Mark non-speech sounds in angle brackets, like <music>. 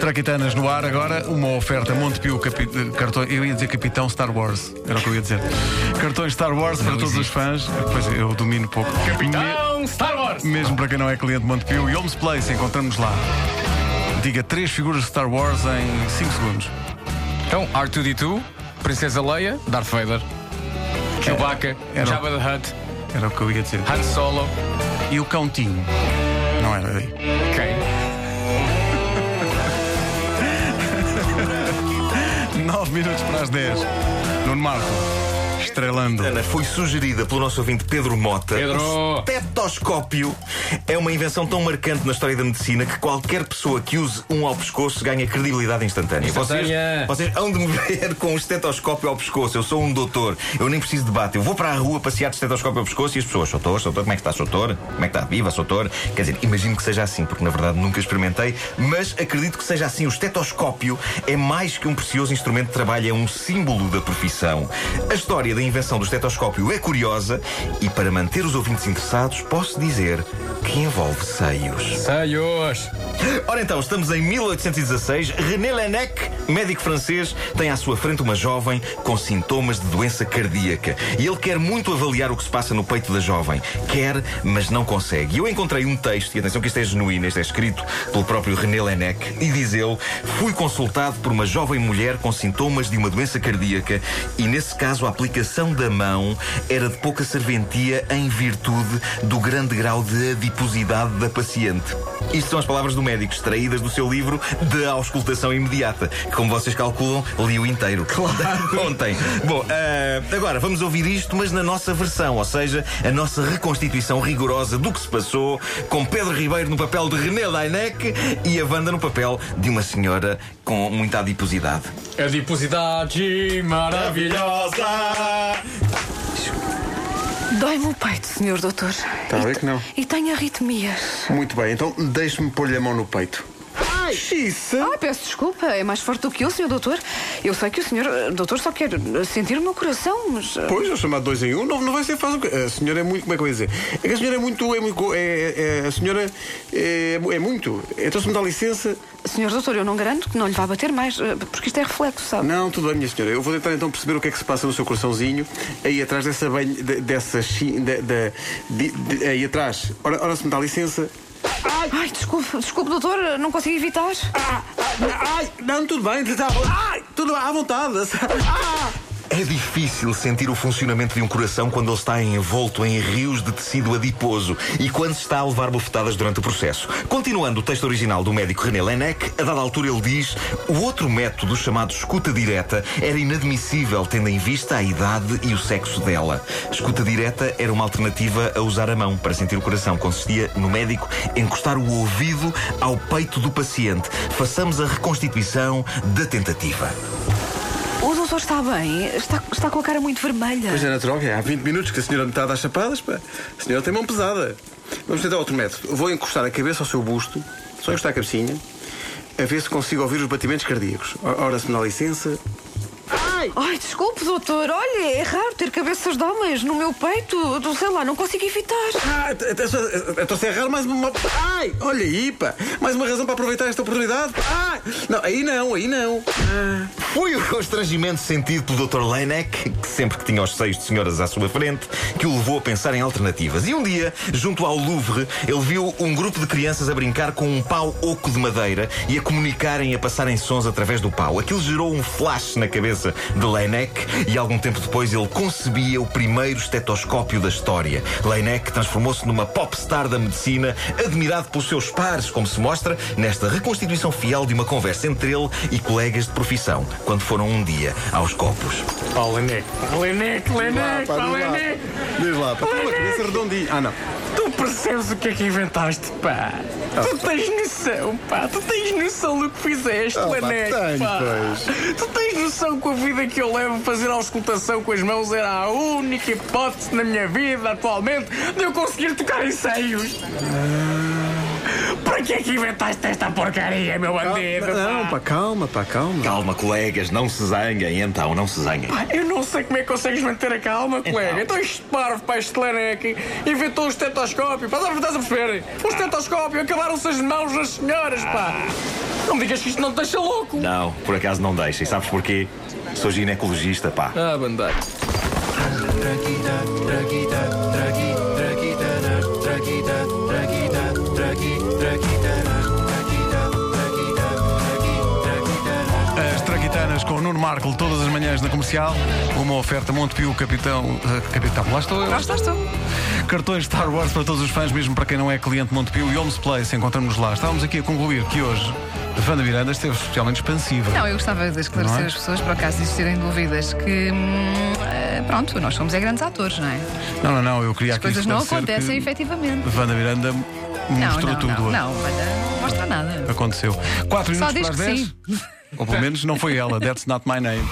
Traquitanas no ar agora, uma oferta Montepio capi... cartões. Eu ia dizer Capitão Star Wars, era o que eu ia dizer. Cartões Star Wars para todos os fãs. Pois eu domino pouco. Capitão Star Wars! Mesmo para quem não é cliente Montepio. E Holmes Place, encontramos lá. Diga três figuras de Star Wars em 5 segundos. Então, R2D2, Princesa Leia, Darth Vader, Chewbacca, era- Jabba the Hutt, Era o que eu ia dizer. Han Solo. E o cãotinho. Não era aí. Quem? 9 minutos para as 10. Nuno Marco. Estrelando. Ana, foi sugerida pelo nosso ouvinte Pedro Mota. Pedro! O estetoscópio é uma invenção tão marcante na história da medicina que qualquer pessoa que use um ao pescoço ganha credibilidade instantânea. Instantânea. Vocês, vocês hão de me <laughs> ver com um estetoscópio ao pescoço. Eu sou um doutor. Eu nem preciso de debate. Eu vou para a rua passear de estetoscópio ao pescoço e as pessoas, doutor, doutor, como é que está, doutor? Como é que está? Viva, doutor? Quer dizer, imagino que seja assim, porque na verdade nunca experimentei, mas acredito que seja assim. O estetoscópio é mais que um precioso instrumento de trabalho, é um símbolo da profissão. A história da invenção do estetoscópio é curiosa e, para manter os ouvintes interessados, posso dizer que envolve seios. Saios! Ora então, estamos em 1816. René Laennec, médico francês, tem à sua frente uma jovem com sintomas de doença cardíaca. E ele quer muito avaliar o que se passa no peito da jovem. Quer, mas não consegue. E eu encontrei um texto, e atenção que isto é genuíno, isto é escrito pelo próprio René Laennec, e diz ele: Fui consultado por uma jovem mulher com sintomas de uma doença cardíaca, e nesse caso a aplicação da mão era de pouca serventia em virtude do grande grau de adiposidade da paciente. Isto são as palavras do médico, extraídas do seu livro de auscultação imediata, que, como vocês calculam, li o inteiro. Claro. <laughs> Ontem. Bom, ah, agora vamos ouvir isto, mas na nossa versão, ou seja, a nossa reconstituição rigorosa do que se passou, com Pedro Ribeiro no papel de René Laennec e a Wanda no papel de uma senhora com muita adiposidade. Adiposidade maravilhosa! Dói-me o peito, senhor doutor. Está a ver que não. E tenho arritmias. Muito bem, então deixe-me pôr-lhe a mão no peito. Ai! Isso! Ah, peço desculpa, é mais forte do que eu, senhor doutor. Eu sei que o senhor eh, doutor só quer eh, sentir o meu coração, mas. eh, Pois, eu chamar dois em um, não, não vai ser fácil. A senhora é muito. Como é que eu ia dizer? É que a senhora é muito. É muito é, é- a senhora é, é muito. Então, se me dá licença. Senhor doutor, eu não garanto que não lhe vá bater mais, eh, porque isto é reflexo, sabe? Não, tudo bem, minha senhora. Eu vou tentar então perceber o que é que se passa no seu coraçãozinho, aí atrás dessa banha. de- dessa. da- da- de- de- aí atrás. Ora, ora, se me dá licença. Ai, desculpe, desculpe, doutor, não consigo evitar. Ah, ah, ai, não, tudo bem. Está, ai, tudo à vontade. <laughs> Ah! É difícil sentir o funcionamento de um coração quando ele está envolto em rios de tecido adiposo e quando se está a levar bufetadas durante o processo. Continuando o texto original do médico René Laennec, a dada altura ele diz: o outro método, chamado escuta direta, era inadmissível tendo em vista a idade e o sexo dela. Escuta direta era uma alternativa a usar a mão para sentir o coração. Consistia no médico encostar o ouvido ao peito do paciente. Façamos a reconstituição da tentativa. O doutor está bem, está, está com a cara muito vermelha. Pois é natural, que é, há 20 minutos que a senhora me está a dar chapadas, pá. A senhora tem mão pesada. Vamos tentar outro método. Vou encostar a cabeça ao seu busto, só encostar a cabecinha, a ver se consigo ouvir os batimentos cardíacos. Ora, se me dá licença. Ai, desculpe, doutor, olha, é raro ter cabeças de homens no meu peito. Do- Sei lá, não consigo evitar. Ah, então se é raro mais uma. Ai, olha aí, pá. Mais uma razão para aproveitar esta oportunidade. Ai, não, aí não, aí não. Ah. Foi o constrangimento sentido pelo Dr. Laennec, que sempre que tinha os seios de senhoras à sua frente, que o levou a pensar em alternativas. E um dia, junto ao Louvre, ele viu um grupo de crianças a brincar com um pau oco de madeira e a comunicarem e a passarem sons através do pau. Aquilo gerou um flash na cabeça de Laennec e algum tempo depois ele concebia o primeiro estetoscópio da história. Laennec transformou-se numa popstar da medicina, admirado pelos seus pares, como se mostra nesta reconstituição fiel de uma conversa entre ele e colegas de profissão, quando foram um dia aos copos. Pá, Lenec, Lenec, Lenec, pá, Lenec. Diz lá, pá. Uma cabeça redondinha. Ah, não. Tu percebes o que é que inventaste, pá? Tu tens noção, pá? Tu tens noção do que fizeste, Ah, pá, tenho, pá? pois. Tu tens noção que a vida que eu levo a fazer a auscultação com as mãos era a única hipótese na minha vida atualmente de eu conseguir tocar em seios? Que é que inventaste esta porcaria, meu bandido? Não, pá, calma, pá, calma. Calma, colegas, não se zanguem, então, não se zanguem. Pá, Eu não sei como é que consegues manter a calma, colega. Então este parvo, pá, este Leneque, inventou o estetoscópio. Pá, estás a perceber? O estetoscópio, acabaram-se as mãos das senhoras, pá. Não me digas que isto não te deixa louco. Não, por acaso não deixa. E sabes porquê? Sou ginecologista, pá. Ah, bandeira. Traquitanas com o Nuno Marco todas as manhãs na comercial. Uma oferta Montepio, capitão. eh, capitão, lá estou eu. Lá estás tu. Cartões Star Wars para todos os fãs, mesmo para quem não é cliente Montepio e Homes Place. Encontramos lá. Estávamos aqui a concluir que hoje a Wanda Miranda esteve especialmente expansiva. Não, eu gostava de esclarecer é? as pessoas, por acaso existirem dúvidas, que hum, eh, pronto, nós somos é grandes atores, não é? Não, não, não. Eu queria As aqui coisas não acontecem que efetivamente. Miranda mostrou não, tudo não, não, Wanda, não mostra nada. Aconteceu. 4 Só minutos diz para as que 10. sim. Ou pelo menos não foi ela. That's not my name.